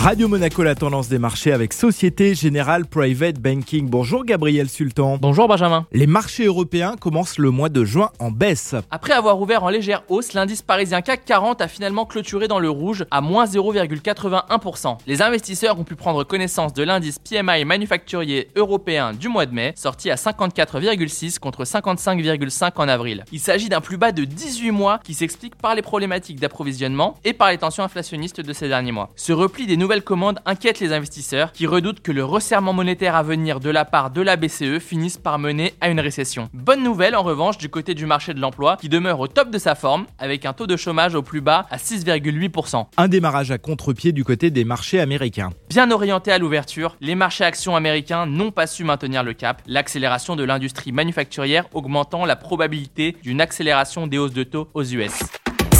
Radio Monaco, la tendance des marchés avec Société Générale Private Banking. Bonjour Gabriel Sultan. Bonjour Benjamin. Les marchés européens commencent le mois de juin en baisse. Après avoir ouvert en légère hausse, l'indice parisien CAC 40 a finalement clôturé dans le rouge à moins 0,81%. Les investisseurs ont pu prendre connaissance de l'indice PMI manufacturier européen du mois de mai, sorti à 54,6 contre 55,5 en avril. Il s'agit d'un plus bas de 18 mois qui s'explique par les problématiques d'approvisionnement et par les tensions inflationnistes de ces derniers mois. Ce repli des nouvelles commandes inquiète les investisseurs qui redoutent que le resserrement monétaire à venir de la part de la BCE finisse par mener à une récession. Bonne nouvelle en revanche du côté du marché de l'emploi qui demeure au top de sa forme avec un taux de chômage au plus bas à 6,8%. Un démarrage à contre-pied du côté des marchés américains. Bien orienté à l'ouverture, les marchés actions américains n'ont pas su maintenir le cap, l'accélération de l'industrie manufacturière augmentant la probabilité d'une accélération des hausses de taux aux US.